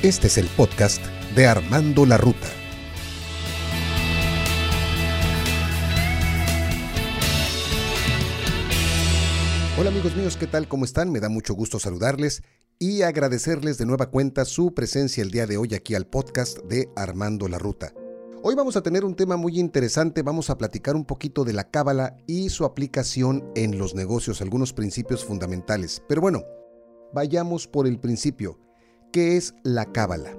Este es el podcast de Armando la Ruta. Hola amigos míos, ¿qué tal? ¿Cómo están? Me da mucho gusto saludarles y agradecerles de nueva cuenta su presencia el día de hoy aquí al podcast de Armando la Ruta. Hoy vamos a tener un tema muy interesante, vamos a platicar un poquito de la cábala y su aplicación en los negocios, algunos principios fundamentales. Pero bueno, vayamos por el principio. ¿Qué es la cábala?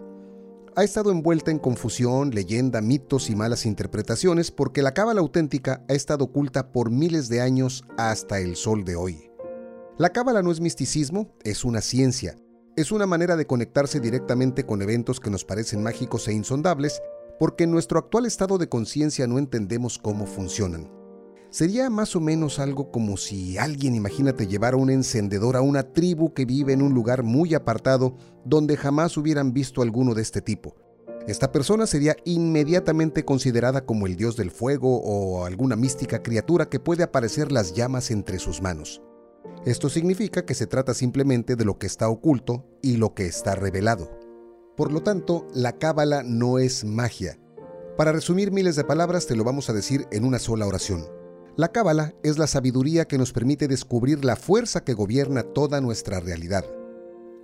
Ha estado envuelta en confusión, leyenda, mitos y malas interpretaciones porque la cábala auténtica ha estado oculta por miles de años hasta el sol de hoy. La cábala no es misticismo, es una ciencia. Es una manera de conectarse directamente con eventos que nos parecen mágicos e insondables porque en nuestro actual estado de conciencia no entendemos cómo funcionan. Sería más o menos algo como si alguien, imagínate, llevara un encendedor a una tribu que vive en un lugar muy apartado donde jamás hubieran visto alguno de este tipo. Esta persona sería inmediatamente considerada como el dios del fuego o alguna mística criatura que puede aparecer las llamas entre sus manos. Esto significa que se trata simplemente de lo que está oculto y lo que está revelado. Por lo tanto, la cábala no es magia. Para resumir miles de palabras te lo vamos a decir en una sola oración. La cábala es la sabiduría que nos permite descubrir la fuerza que gobierna toda nuestra realidad.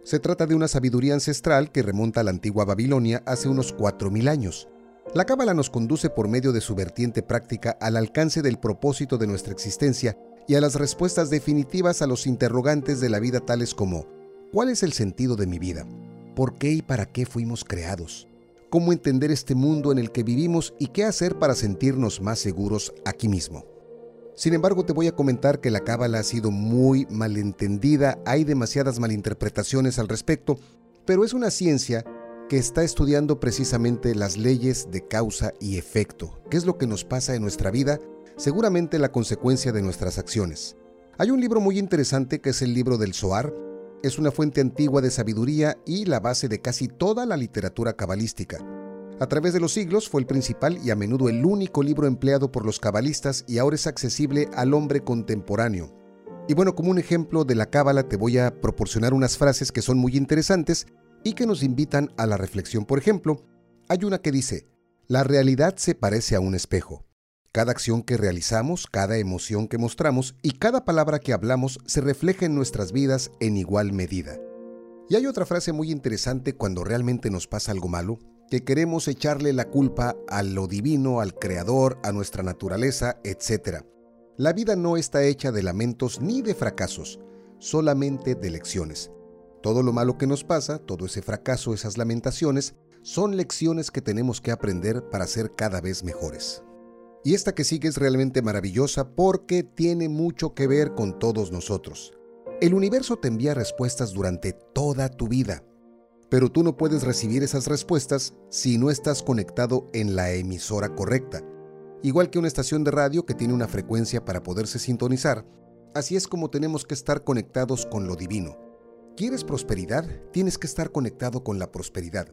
Se trata de una sabiduría ancestral que remonta a la antigua Babilonia hace unos 4.000 años. La cábala nos conduce por medio de su vertiente práctica al alcance del propósito de nuestra existencia y a las respuestas definitivas a los interrogantes de la vida tales como ¿cuál es el sentido de mi vida? por qué y para qué fuimos creados, cómo entender este mundo en el que vivimos y qué hacer para sentirnos más seguros aquí mismo. Sin embargo, te voy a comentar que la cábala ha sido muy malentendida, hay demasiadas malinterpretaciones al respecto, pero es una ciencia que está estudiando precisamente las leyes de causa y efecto, qué es lo que nos pasa en nuestra vida, seguramente la consecuencia de nuestras acciones. Hay un libro muy interesante que es el libro del Zohar, es una fuente antigua de sabiduría y la base de casi toda la literatura cabalística. A través de los siglos fue el principal y a menudo el único libro empleado por los cabalistas y ahora es accesible al hombre contemporáneo. Y bueno, como un ejemplo de la cábala te voy a proporcionar unas frases que son muy interesantes y que nos invitan a la reflexión. Por ejemplo, hay una que dice, la realidad se parece a un espejo. Cada acción que realizamos, cada emoción que mostramos y cada palabra que hablamos se refleja en nuestras vidas en igual medida. Y hay otra frase muy interesante cuando realmente nos pasa algo malo, que queremos echarle la culpa a lo divino, al creador, a nuestra naturaleza, etc. La vida no está hecha de lamentos ni de fracasos, solamente de lecciones. Todo lo malo que nos pasa, todo ese fracaso, esas lamentaciones, son lecciones que tenemos que aprender para ser cada vez mejores. Y esta que sigue es realmente maravillosa porque tiene mucho que ver con todos nosotros. El universo te envía respuestas durante toda tu vida, pero tú no puedes recibir esas respuestas si no estás conectado en la emisora correcta. Igual que una estación de radio que tiene una frecuencia para poderse sintonizar, así es como tenemos que estar conectados con lo divino. ¿Quieres prosperidad? Tienes que estar conectado con la prosperidad.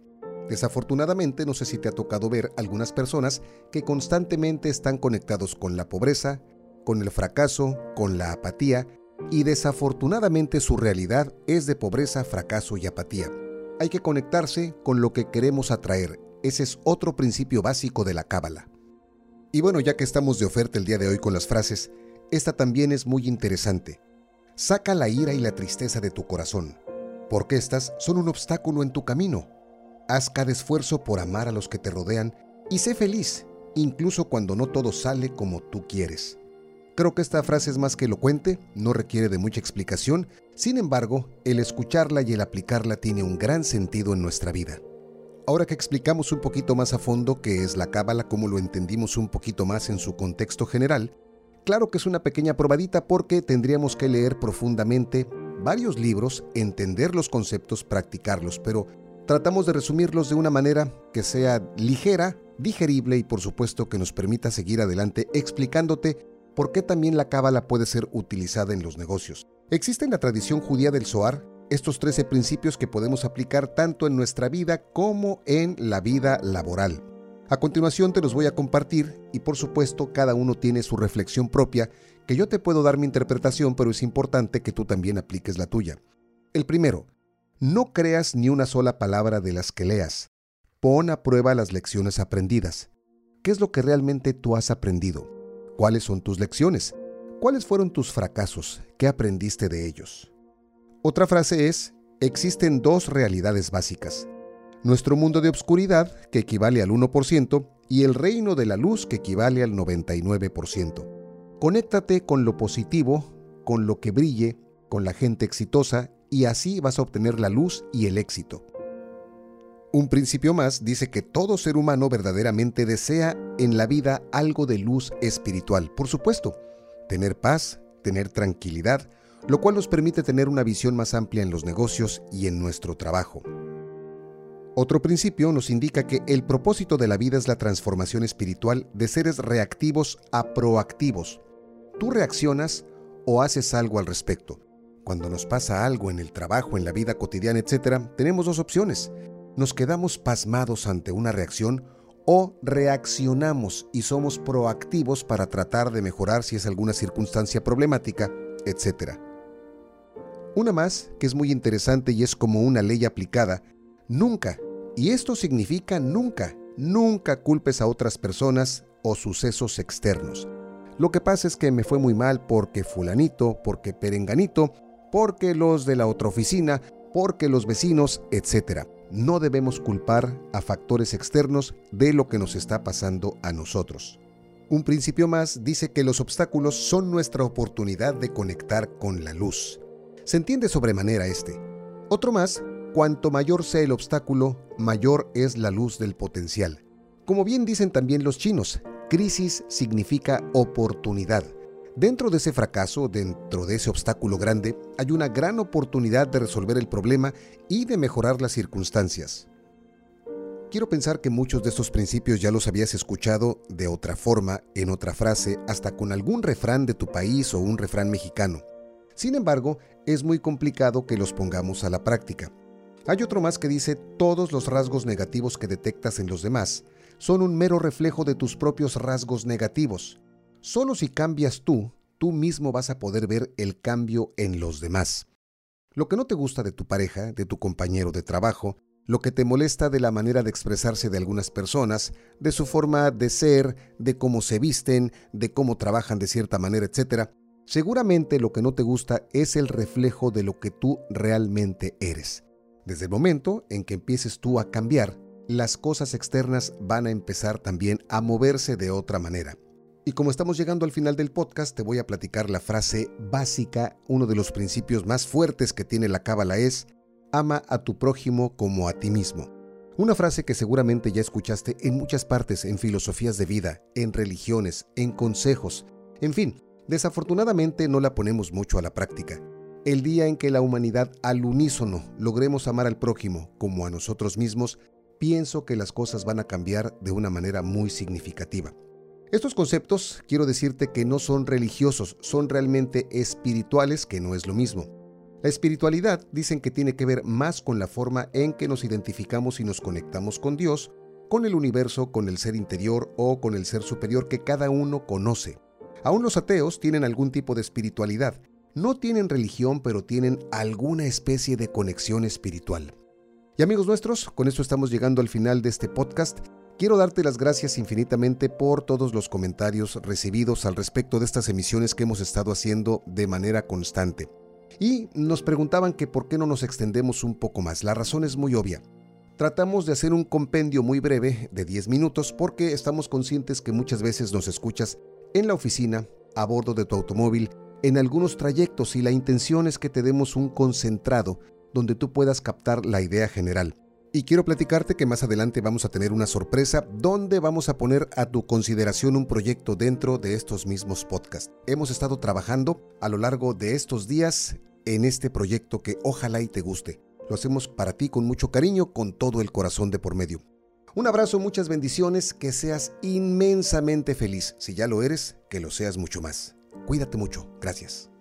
Desafortunadamente, no sé si te ha tocado ver algunas personas que constantemente están conectados con la pobreza, con el fracaso, con la apatía, y desafortunadamente su realidad es de pobreza, fracaso y apatía. Hay que conectarse con lo que queremos atraer. Ese es otro principio básico de la cábala. Y bueno, ya que estamos de oferta el día de hoy con las frases, esta también es muy interesante. Saca la ira y la tristeza de tu corazón, porque estas son un obstáculo en tu camino Haz cada esfuerzo por amar a los que te rodean y sé feliz, incluso cuando no todo sale como tú quieres. Creo que esta frase es más que elocuente, no requiere de mucha explicación, sin embargo, el escucharla y el aplicarla tiene un gran sentido en nuestra vida. Ahora que explicamos un poquito más a fondo qué es la cábala, como lo entendimos un poquito más en su contexto general, claro que es una pequeña probadita porque tendríamos que leer profundamente varios libros, entender los conceptos, practicarlos, pero Tratamos de resumirlos de una manera que sea ligera, digerible y por supuesto que nos permita seguir adelante explicándote por qué también la cábala puede ser utilizada en los negocios. Existe en la tradición judía del Zohar estos 13 principios que podemos aplicar tanto en nuestra vida como en la vida laboral. A continuación te los voy a compartir y por supuesto cada uno tiene su reflexión propia que yo te puedo dar mi interpretación pero es importante que tú también apliques la tuya. El primero, No creas ni una sola palabra de las que leas. Pon a prueba las lecciones aprendidas. ¿Qué es lo que realmente tú has aprendido? ¿Cuáles son tus lecciones? ¿Cuáles fueron tus fracasos? ¿Qué aprendiste de ellos? Otra frase es, existen dos realidades básicas. Nuestro mundo de obscuridad, que equivale al 1%, y el reino de la luz, que equivale al 99%. Conéctate con lo positivo, con lo que brille, con la gente exitosa, y así vas a obtener la luz y el éxito. Un principio más dice que todo ser humano verdaderamente desea en la vida algo de luz espiritual. Por supuesto, tener paz, tener tranquilidad, lo cual nos permite tener una visión más amplia en los negocios y en nuestro trabajo. Otro principio nos indica que el propósito de la vida es la transformación espiritual de seres reactivos a proactivos. Tú reaccionas o haces algo al respecto. Cuando nos pasa algo en el trabajo, en la vida cotidiana, etc., tenemos dos opciones. Nos quedamos pasmados ante una reacción o reaccionamos y somos proactivos para tratar de mejorar si es alguna circunstancia problemática, etc. Una más, que es muy interesante y es como una ley aplicada, nunca, y esto significa nunca, nunca culpes a otras personas o sucesos externos. Lo que pasa es que me fue muy mal porque fulanito, porque perenganito, porque los de la otra oficina, porque los vecinos, etc. No debemos culpar a factores externos de lo que nos está pasando a nosotros. Un principio más dice que los obstáculos son nuestra oportunidad de conectar con la luz. Se entiende sobremanera este. Otro más, cuanto mayor sea el obstáculo, mayor es la luz del potencial. Como bien dicen también los chinos, crisis significa oportunidad. Dentro de ese fracaso, dentro de ese obstáculo grande, hay una gran oportunidad de resolver el problema y de mejorar las circunstancias. Quiero pensar que muchos de estos principios ya los habías escuchado de otra forma, en otra frase, hasta con algún refrán de tu país o un refrán mexicano. Sin embargo, es muy complicado que los pongamos a la práctica. Hay otro más que dice todos los rasgos negativos que detectas en los demás son un mero reflejo de tus propios rasgos negativos. Solo si cambias tú, tú mismo vas a poder ver el cambio en los demás. Lo que no te gusta de tu pareja, de tu compañero de trabajo, lo que te molesta de la manera de expresarse de algunas personas, de su forma de ser, de cómo se visten, de cómo trabajan de cierta manera, etc., seguramente lo que no te gusta es el reflejo de lo que tú realmente eres. Desde el momento en que empieces tú a cambiar, las cosas externas van a empezar también a moverse de otra manera. Y como estamos llegando al final del podcast, te voy a platicar la frase básica, uno de los principios más fuertes que tiene la cábala es, ama a tu prójimo como a ti mismo. Una frase que seguramente ya escuchaste en muchas partes, en filosofías de vida, en religiones, en consejos, en fin, desafortunadamente no la ponemos mucho a la práctica. El día en que la humanidad al unísono logremos amar al prójimo como a nosotros mismos, pienso que las cosas van a cambiar de una manera muy significativa. Estos conceptos quiero decirte que no son religiosos, son realmente espirituales, que no es lo mismo. La espiritualidad dicen que tiene que ver más con la forma en que nos identificamos y nos conectamos con Dios, con el universo, con el ser interior o con el ser superior que cada uno conoce. Aún los ateos tienen algún tipo de espiritualidad. No tienen religión, pero tienen alguna especie de conexión espiritual. Y amigos nuestros, con esto estamos llegando al final de este podcast. Quiero darte las gracias infinitamente por todos los comentarios recibidos al respecto de estas emisiones que hemos estado haciendo de manera constante. Y nos preguntaban que por qué no nos extendemos un poco más. La razón es muy obvia. Tratamos de hacer un compendio muy breve de 10 minutos porque estamos conscientes que muchas veces nos escuchas en la oficina, a bordo de tu automóvil, en algunos trayectos y la intención es que te demos un concentrado donde tú puedas captar la idea general. Y quiero platicarte que más adelante vamos a tener una sorpresa donde vamos a poner a tu consideración un proyecto dentro de estos mismos podcasts. Hemos estado trabajando a lo largo de estos días en este proyecto que ojalá y te guste. Lo hacemos para ti con mucho cariño, con todo el corazón de por medio. Un abrazo, muchas bendiciones, que seas inmensamente feliz. Si ya lo eres, que lo seas mucho más. Cuídate mucho. Gracias.